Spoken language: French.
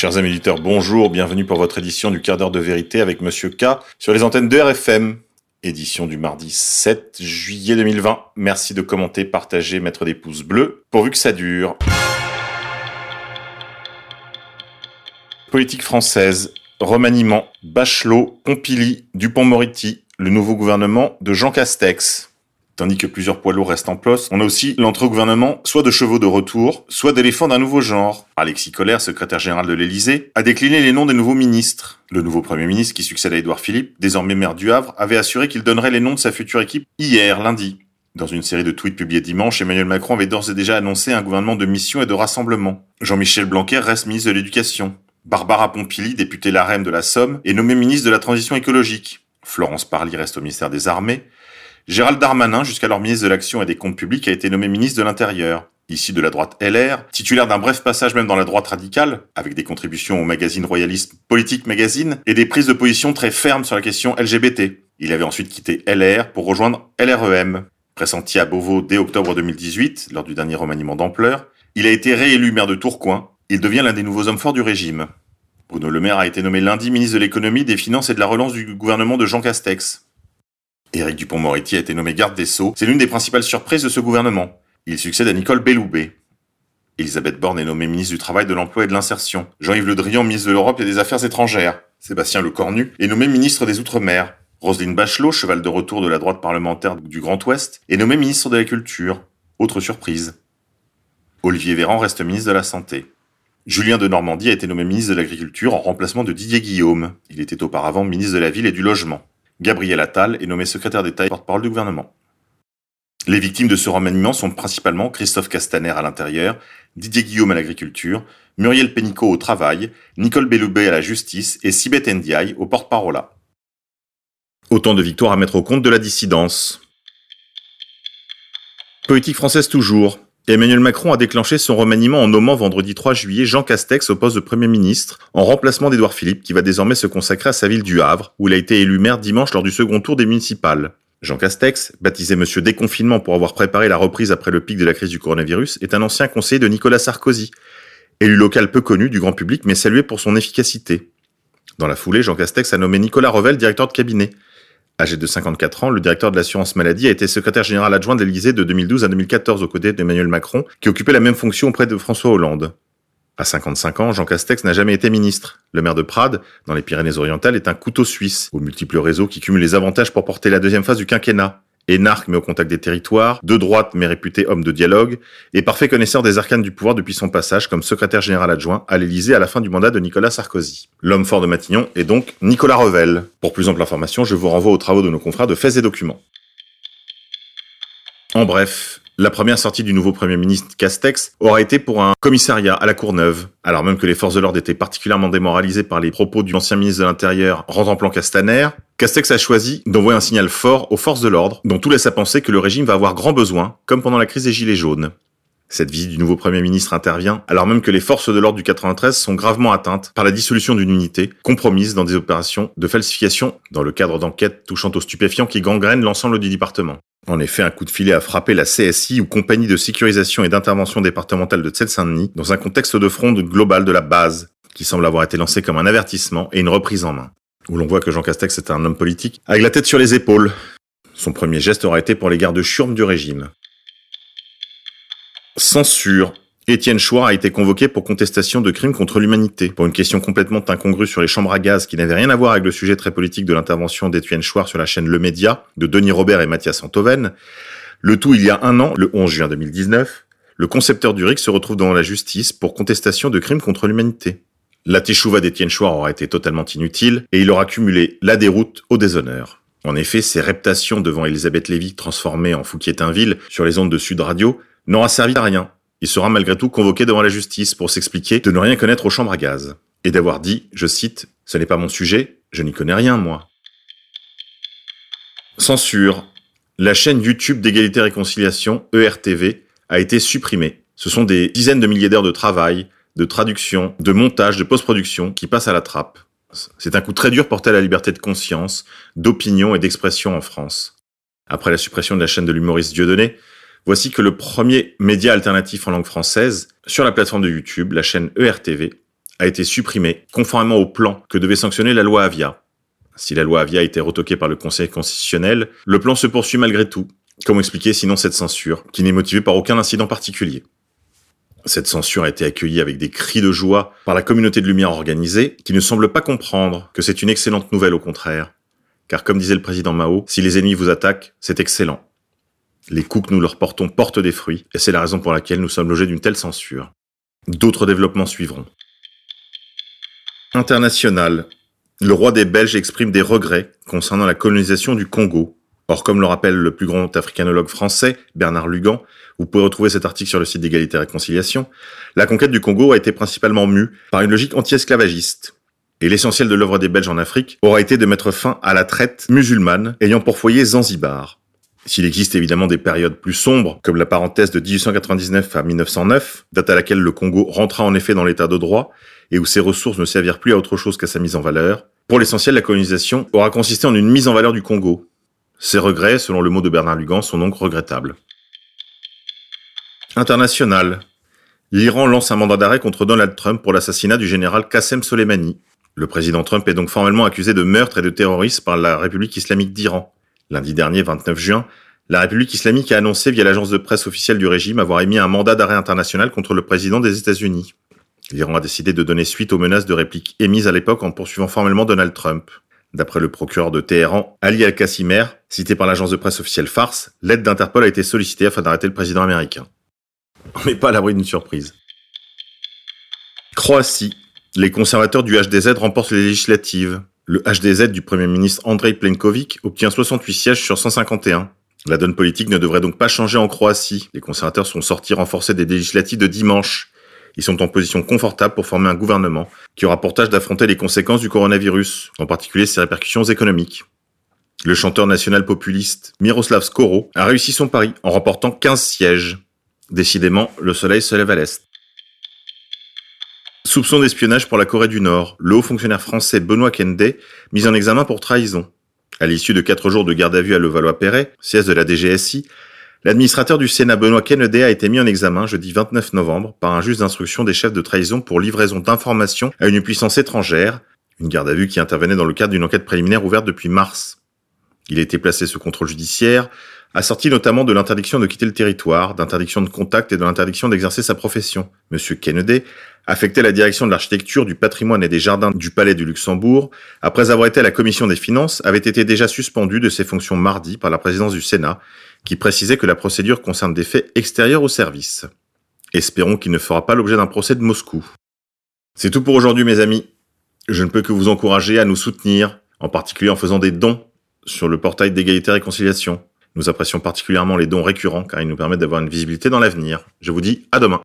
Chers amis éditeurs, bonjour, bienvenue pour votre édition du quart d'heure de vérité avec Monsieur K sur les antennes de RFM. Édition du mardi 7 juillet 2020. Merci de commenter, partager, mettre des pouces bleus, pourvu que ça dure. Politique française, remaniement, Bachelot, Pompili, Dupont-Moretti, le nouveau gouvernement de Jean Castex. Tandis que plusieurs poids lourds restent en place, on a aussi l'entrée au gouvernement soit de chevaux de retour, soit d'éléphants d'un nouveau genre. Alexis Collère, secrétaire général de l'Élysée, a décliné les noms des nouveaux ministres. Le nouveau Premier ministre qui succède à Édouard Philippe, désormais maire du Havre, avait assuré qu'il donnerait les noms de sa future équipe hier, lundi. Dans une série de tweets publiés dimanche, Emmanuel Macron avait d'ores et déjà annoncé un gouvernement de mission et de rassemblement. Jean-Michel Blanquer reste ministre de l'Éducation. Barbara Pompili, députée LAREM de la Somme, est nommée ministre de la Transition écologique. Florence Parly reste au ministère des Armées. Gérald Darmanin, jusqu'alors ministre de l'Action et des Comptes Publics, a été nommé ministre de l'Intérieur. Ici de la droite LR, titulaire d'un bref passage même dans la droite radicale, avec des contributions au magazine royaliste Politique Magazine et des prises de position très fermes sur la question LGBT. Il avait ensuite quitté LR pour rejoindre LREM. Pressenti à Beauvau dès octobre 2018, lors du dernier remaniement d'ampleur, il a été réélu maire de Tourcoing. Il devient l'un des nouveaux hommes forts du régime. Bruno Le Maire a été nommé lundi ministre de l'économie, des finances et de la relance du gouvernement de Jean Castex. Éric Dupont-Moretti a été nommé garde des Sceaux. C'est l'une des principales surprises de ce gouvernement. Il succède à Nicole Belloubet. Elisabeth Borne est nommée ministre du Travail, de l'Emploi et de l'Insertion. Jean-Yves Le Drian, ministre de l'Europe et des Affaires étrangères. Sébastien Lecornu est nommé ministre des Outre-mer. Roselyne Bachelot, cheval de retour de la droite parlementaire du Grand Ouest, est nommé ministre de la Culture. Autre surprise. Olivier Véran reste ministre de la Santé. Julien de Normandie a été nommé ministre de l'Agriculture en remplacement de Didier Guillaume. Il était auparavant ministre de la Ville et du Logement. Gabriel Attal est nommé secrétaire d'État et porte-parole du gouvernement. Les victimes de ce remaniement sont principalement Christophe Castaner à l'intérieur, Didier Guillaume à l'agriculture, Muriel Pénicaud au travail, Nicole Belloubet à la justice et Sibeth Ndiaye au porte-parole. Autant de victoires à mettre au compte de la dissidence. Politique française toujours. Emmanuel Macron a déclenché son remaniement en nommant vendredi 3 juillet Jean Castex au poste de Premier ministre, en remplacement d'Édouard Philippe, qui va désormais se consacrer à sa ville du Havre, où il a été élu maire dimanche lors du second tour des municipales. Jean Castex, baptisé Monsieur Déconfinement pour avoir préparé la reprise après le pic de la crise du coronavirus, est un ancien conseiller de Nicolas Sarkozy. Élu local peu connu du grand public, mais salué pour son efficacité. Dans la foulée, Jean Castex a nommé Nicolas Revel directeur de cabinet. Âgé de 54 ans, le directeur de l'assurance maladie a été secrétaire général adjoint de l'Élysée de 2012 à 2014 aux côtés d'Emmanuel Macron, qui occupait la même fonction auprès de François Hollande. À 55 ans, Jean Castex n'a jamais été ministre. Le maire de Prades, dans les Pyrénées-Orientales, est un couteau suisse, aux multiples réseaux qui cumulent les avantages pour porter la deuxième phase du quinquennat énarque mais au contact des territoires, de droite mais réputé homme de dialogue, et parfait connaisseur des arcanes du pouvoir depuis son passage comme secrétaire général adjoint à l'Élysée à la fin du mandat de Nicolas Sarkozy. L'homme fort de Matignon est donc Nicolas Revel. Pour plus ample information, je vous renvoie aux travaux de nos confrères de Faits et Documents. En bref, la première sortie du nouveau Premier ministre Castex aura été pour un commissariat à la Courneuve, alors même que les forces de l'ordre étaient particulièrement démoralisées par les propos du ancien ministre de l'Intérieur, Rentemplan Castaner, Castex a choisi d'envoyer un signal fort aux forces de l'ordre, dont tout laisse à penser que le régime va avoir grand besoin, comme pendant la crise des Gilets jaunes. Cette visite du nouveau Premier ministre intervient alors même que les forces de l'ordre du 93 sont gravement atteintes par la dissolution d'une unité, compromise dans des opérations de falsification dans le cadre d'enquêtes touchant aux stupéfiants qui gangrènent l'ensemble du département. En effet, un coup de filet a frappé la CSI ou Compagnie de sécurisation et d'intervention départementale de Seine-Saint-Denis dans un contexte de fronde globale de la base, qui semble avoir été lancé comme un avertissement et une reprise en main. Où l'on voit que Jean Castex est un homme politique avec la tête sur les épaules. Son premier geste aura été pour les gardes churmes du régime. Censure. Étienne Chouard a été convoqué pour contestation de crimes contre l'humanité. Pour une question complètement incongrue sur les chambres à gaz qui n'avait rien à voir avec le sujet très politique de l'intervention d'Étienne Chouard sur la chaîne Le Média, de Denis Robert et Mathias Antoven. Le tout il y a un an, le 11 juin 2019, le concepteur du RIC se retrouve devant la justice pour contestation de crimes contre l'humanité. La teshuva d'Étienne Chouard aura été totalement inutile et il aura cumulé la déroute au déshonneur. En effet, ses reptations devant Elisabeth Lévy transformée en Fouquier-Tinville sur les ondes de Sud Radio n'aura servi à rien il sera malgré tout convoqué devant la justice pour s'expliquer de ne rien connaître aux chambres à gaz, et d'avoir dit, je cite, Ce n'est pas mon sujet, je n'y connais rien, moi. Censure. La chaîne YouTube d'égalité et réconciliation, ERTV, a été supprimée. Ce sont des dizaines de milliers d'heures de travail, de traduction, de montage, de post-production qui passent à la trappe. C'est un coup très dur porté à la liberté de conscience, d'opinion et d'expression en France. Après la suppression de la chaîne de l'humoriste Dieudonné, Voici que le premier média alternatif en langue française, sur la plateforme de YouTube, la chaîne ERTV, a été supprimé, conformément au plan que devait sanctionner la loi Avia. Si la loi Avia a été retoquée par le Conseil constitutionnel, le plan se poursuit malgré tout. Comment expliquer sinon cette censure, qui n'est motivée par aucun incident particulier? Cette censure a été accueillie avec des cris de joie par la communauté de lumière organisée, qui ne semble pas comprendre que c'est une excellente nouvelle au contraire. Car comme disait le président Mao, si les ennemis vous attaquent, c'est excellent. Les coups que nous leur portons portent des fruits, et c'est la raison pour laquelle nous sommes logés d'une telle censure. D'autres développements suivront. International. Le roi des Belges exprime des regrets concernant la colonisation du Congo. Or, comme le rappelle le plus grand africanologue français, Bernard Lugan, vous pouvez retrouver cet article sur le site d'égalité et réconciliation, la conquête du Congo a été principalement mue par une logique anti-esclavagiste. Et l'essentiel de l'œuvre des Belges en Afrique aura été de mettre fin à la traite musulmane ayant pour foyer Zanzibar. S'il existe évidemment des périodes plus sombres, comme la parenthèse de 1899 à 1909, date à laquelle le Congo rentra en effet dans l'état de droit, et où ses ressources ne servirent plus à autre chose qu'à sa mise en valeur, pour l'essentiel, la colonisation aura consisté en une mise en valeur du Congo. Ces regrets, selon le mot de Bernard Lugan, sont donc regrettables. International. L'Iran lance un mandat d'arrêt contre Donald Trump pour l'assassinat du général Qassem Soleimani. Le président Trump est donc formellement accusé de meurtre et de terrorisme par la République islamique d'Iran. Lundi dernier, 29 juin, la République islamique a annoncé via l'agence de presse officielle du régime avoir émis un mandat d'arrêt international contre le président des États-Unis. L'Iran a décidé de donner suite aux menaces de réplique émises à l'époque en poursuivant formellement Donald Trump. D'après le procureur de Téhéran, Ali Al-Qassimer, cité par l'agence de presse officielle Farce, l'aide d'Interpol a été sollicitée afin d'arrêter le président américain. On n'est pas à l'abri d'une surprise. Croatie. Les conservateurs du HDZ remportent les législatives. Le HDZ du Premier ministre Andrei Plenković obtient 68 sièges sur 151. La donne politique ne devrait donc pas changer en Croatie. Les conservateurs sont sortis renforcés des législatives de dimanche. Ils sont en position confortable pour former un gouvernement qui aura pour tâche d'affronter les conséquences du coronavirus, en particulier ses répercussions économiques. Le chanteur national populiste Miroslav Skoro a réussi son pari en remportant 15 sièges. Décidément, le soleil se lève à l'est. Soupçon d'espionnage pour la Corée du Nord. Le haut fonctionnaire français Benoît Kende, mis en examen pour trahison. À l'issue de quatre jours de garde à vue à Levallois-Perret, siège de la DGSI, l'administrateur du Sénat Benoît Kennedy a été mis en examen jeudi 29 novembre par un juge d'instruction des chefs de trahison pour livraison d'informations à une puissance étrangère, une garde à vue qui intervenait dans le cadre d'une enquête préliminaire ouverte depuis mars. Il a été placé sous contrôle judiciaire, assorti notamment de l'interdiction de quitter le territoire, d'interdiction de contact et de l'interdiction d'exercer sa profession. Monsieur Kennedy affecté la direction de l'architecture, du patrimoine et des jardins du Palais du Luxembourg, après avoir été à la commission des finances, avait été déjà suspendu de ses fonctions mardi par la présidence du Sénat, qui précisait que la procédure concerne des faits extérieurs au service. Espérons qu'il ne fera pas l'objet d'un procès de Moscou. C'est tout pour aujourd'hui mes amis. Je ne peux que vous encourager à nous soutenir, en particulier en faisant des dons sur le portail d'égalité et réconciliation. Nous apprécions particulièrement les dons récurrents car ils nous permettent d'avoir une visibilité dans l'avenir. Je vous dis à demain.